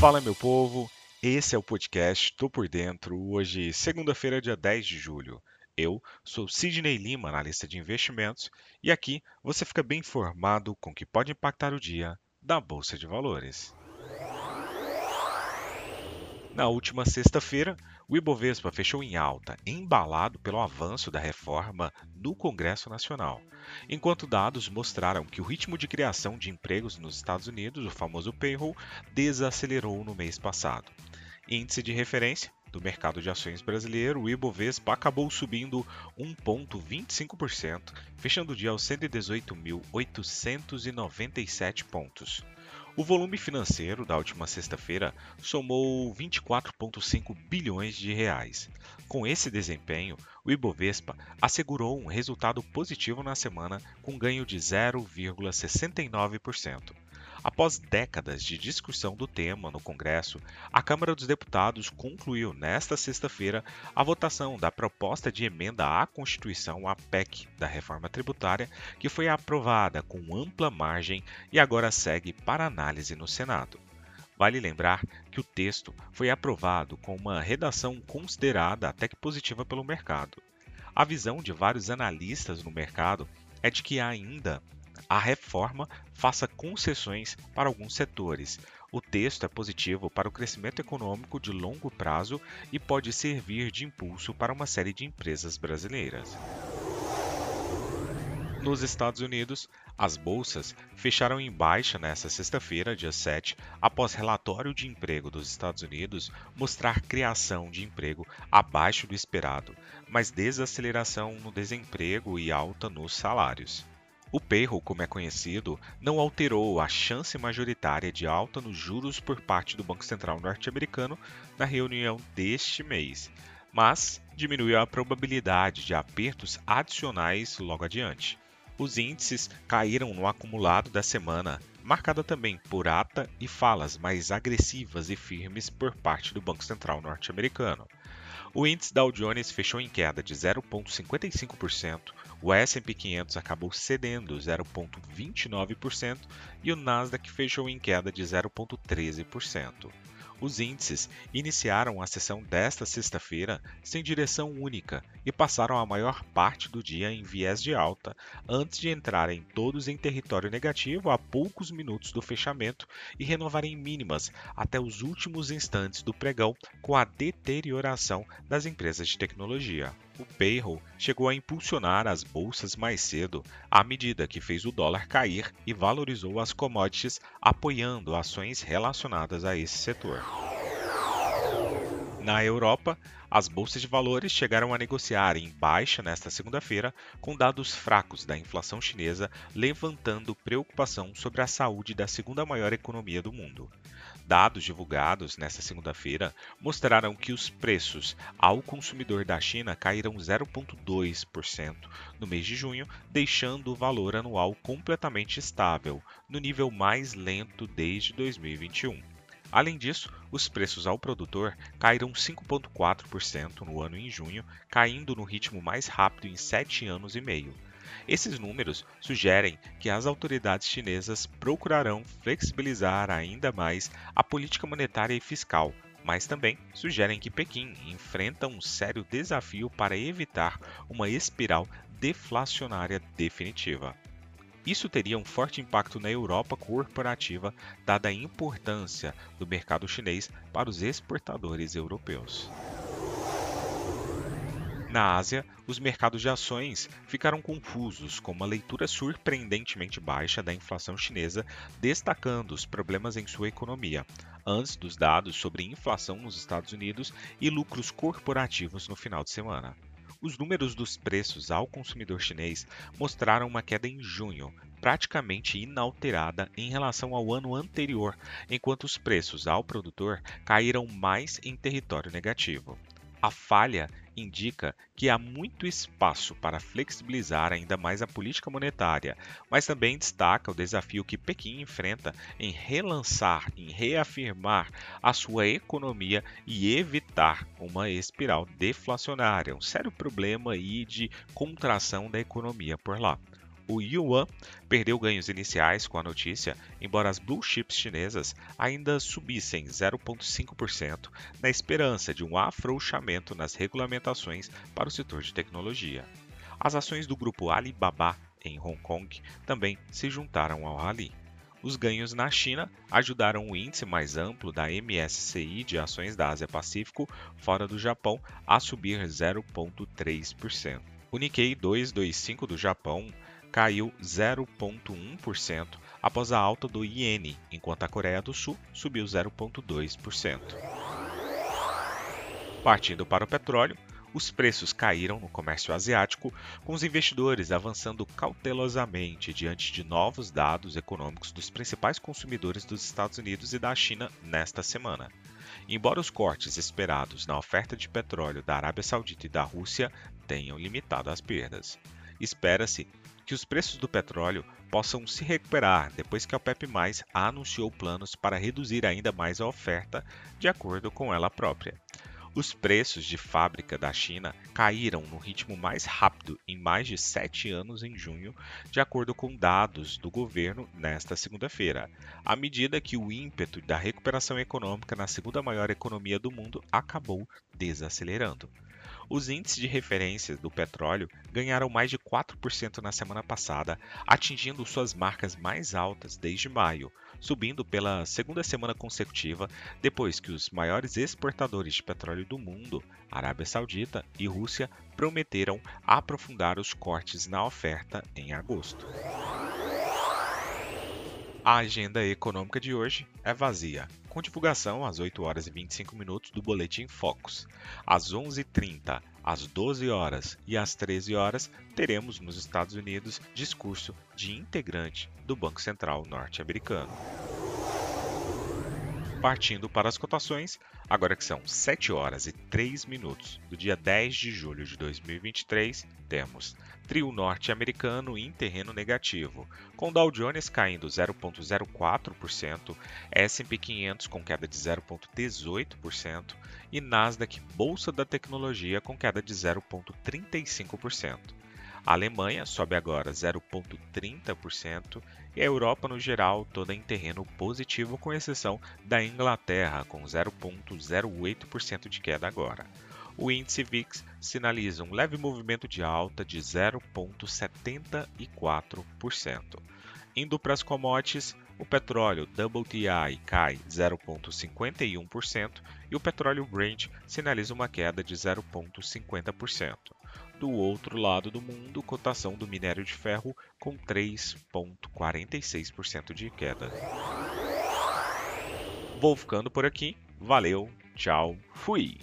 Fala, meu povo! Esse é o podcast Tô Por Dentro, hoje, segunda-feira, dia 10 de julho. Eu sou Sidney Lima, analista de investimentos, e aqui você fica bem informado com o que pode impactar o dia da Bolsa de Valores. Na última sexta-feira, o Ibovespa fechou em alta, embalado pelo avanço da reforma no Congresso Nacional, enquanto dados mostraram que o ritmo de criação de empregos nos Estados Unidos, o famoso payroll, desacelerou no mês passado. Índice de referência do mercado de ações brasileiro, o Ibovespa acabou subindo 1,25%, fechando o dia aos 118.897 pontos. O volume financeiro da última sexta-feira somou 24,5 bilhões de reais. Com esse desempenho, o Ibovespa assegurou um resultado positivo na semana com ganho de 0,69%. Após décadas de discussão do tema no Congresso, a Câmara dos Deputados concluiu nesta sexta-feira a votação da proposta de emenda à Constituição, a PEC, da reforma tributária, que foi aprovada com ampla margem e agora segue para análise no Senado. Vale lembrar que o texto foi aprovado com uma redação considerada até que positiva pelo mercado. A visão de vários analistas no mercado é de que ainda a reforma faça concessões para alguns setores. O texto é positivo para o crescimento econômico de longo prazo e pode servir de impulso para uma série de empresas brasileiras. Nos Estados Unidos, as bolsas fecharam em baixa nesta sexta-feira, dia 7, após relatório de emprego dos Estados Unidos mostrar criação de emprego abaixo do esperado, mas desaceleração no desemprego e alta nos salários. O payroll, como é conhecido, não alterou a chance majoritária de alta nos juros por parte do Banco Central norte-americano na reunião deste mês, mas diminuiu a probabilidade de apertos adicionais logo adiante. Os índices caíram no acumulado da semana, marcada também por ata e falas mais agressivas e firmes por parte do Banco Central norte-americano. O índice Dow Jones fechou em queda de 0,55%, o S&P 500 acabou cedendo 0,29% e o Nasdaq fechou em queda de 0,13%. Os índices iniciaram a sessão desta sexta-feira sem direção única e passaram a maior parte do dia em viés de alta, antes de entrarem todos em território negativo a poucos minutos do fechamento e renovarem mínimas até os últimos instantes do pregão com a deterioração das empresas de tecnologia. O payroll chegou a impulsionar as bolsas mais cedo, à medida que fez o dólar cair e valorizou as commodities, apoiando ações relacionadas a esse setor. Na Europa, as bolsas de valores chegaram a negociar em baixa nesta segunda-feira, com dados fracos da inflação chinesa levantando preocupação sobre a saúde da segunda maior economia do mundo. Dados divulgados nesta segunda-feira mostraram que os preços ao consumidor da China caíram 0,2% no mês de junho, deixando o valor anual completamente estável, no nível mais lento desde 2021. Além disso, os preços ao produtor caíram 5,4% no ano em junho, caindo no ritmo mais rápido em sete anos e meio. Esses números sugerem que as autoridades chinesas procurarão flexibilizar ainda mais a política monetária e fiscal, mas também sugerem que Pequim enfrenta um sério desafio para evitar uma espiral deflacionária definitiva. Isso teria um forte impacto na Europa corporativa, dada a importância do mercado chinês para os exportadores europeus. Na Ásia, os mercados de ações ficaram confusos com uma leitura surpreendentemente baixa da inflação chinesa, destacando os problemas em sua economia, antes dos dados sobre inflação nos Estados Unidos e lucros corporativos no final de semana. Os números dos preços ao consumidor chinês mostraram uma queda em junho, praticamente inalterada em relação ao ano anterior, enquanto os preços ao produtor caíram mais em território negativo. A falha indica que há muito espaço para flexibilizar ainda mais a política monetária, mas também destaca o desafio que Pequim enfrenta em relançar, em reafirmar a sua economia e evitar uma espiral deflacionária, um sério problema aí de contração da economia por lá. O yuan perdeu ganhos iniciais com a notícia, embora as blue chips chinesas ainda subissem 0,5% na esperança de um afrouxamento nas regulamentações para o setor de tecnologia. As ações do grupo Alibaba em Hong Kong também se juntaram ao rally. Os ganhos na China ajudaram o índice mais amplo da MSCI de ações da Ásia Pacífico fora do Japão a subir 0,3%. O Nikkei 225 do Japão caiu 0,1% após a alta do iene, enquanto a Coreia do Sul subiu 0,2%. Partindo para o petróleo, os preços caíram no comércio asiático, com os investidores avançando cautelosamente diante de novos dados econômicos dos principais consumidores dos Estados Unidos e da China nesta semana. Embora os cortes esperados na oferta de petróleo da Arábia Saudita e da Rússia tenham limitado as perdas, espera-se que os preços do petróleo possam se recuperar depois que a OPEP+ anunciou planos para reduzir ainda mais a oferta, de acordo com ela própria. Os preços de fábrica da China caíram no ritmo mais rápido em mais de sete anos em junho, de acordo com dados do governo nesta segunda-feira, à medida que o ímpeto da recuperação econômica na segunda maior economia do mundo acabou desacelerando. Os índices de referência do petróleo ganharam mais de 4% na semana passada, atingindo suas marcas mais altas desde maio, subindo pela segunda semana consecutiva depois que os maiores exportadores de petróleo do mundo, Arábia Saudita e Rússia, prometeram aprofundar os cortes na oferta em agosto. A agenda econômica de hoje é vazia, com divulgação às 8 horas e 25 minutos do Boletim Focus. Às 11h30, às 12 horas e às 13 horas, teremos nos Estados Unidos discurso de integrante do Banco Central norte-americano. Partindo para as cotações, agora que são 7 horas e 3 minutos do dia 10 de julho de 2023, temos trio norte-americano em terreno negativo, com Dow Jones caindo 0,04%, S&P 500 com queda de 0,18% e Nasdaq Bolsa da Tecnologia com queda de 0,35%. A Alemanha sobe agora 0,30% e a Europa no geral toda em terreno positivo, com exceção da Inglaterra, com 0,08% de queda agora. O índice VIX sinaliza um leve movimento de alta de 0,74%. Indo para as commodities, o petróleo WTI cai 0,51% e o petróleo Brent sinaliza uma queda de 0,50%. Do outro lado do mundo, cotação do minério de ferro com 3,46% de queda. Vou ficando por aqui. Valeu, tchau, fui!